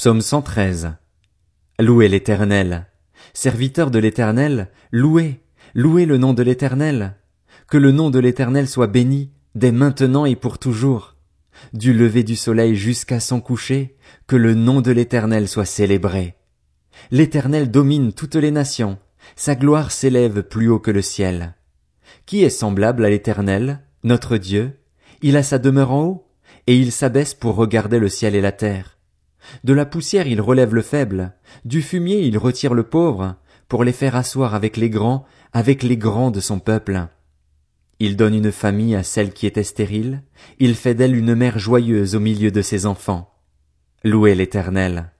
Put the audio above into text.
Psaume 113. Louez l'Éternel. Serviteurs de l'Éternel, louez, louez le nom de l'Éternel. Que le nom de l'Éternel soit béni, dès maintenant et pour toujours. Du lever du soleil jusqu'à son coucher, que le nom de l'Éternel soit célébré. L'Éternel domine toutes les nations, sa gloire s'élève plus haut que le ciel. Qui est semblable à l'Éternel, notre Dieu? Il a sa demeure en haut, et il s'abaisse pour regarder le ciel et la terre. De la poussière il relève le faible, du fumier il retire le pauvre, pour les faire asseoir avec les grands, avec les grands de son peuple. Il donne une famille à celle qui était stérile, il fait d'elle une mère joyeuse au milieu de ses enfants. Louez l'Éternel.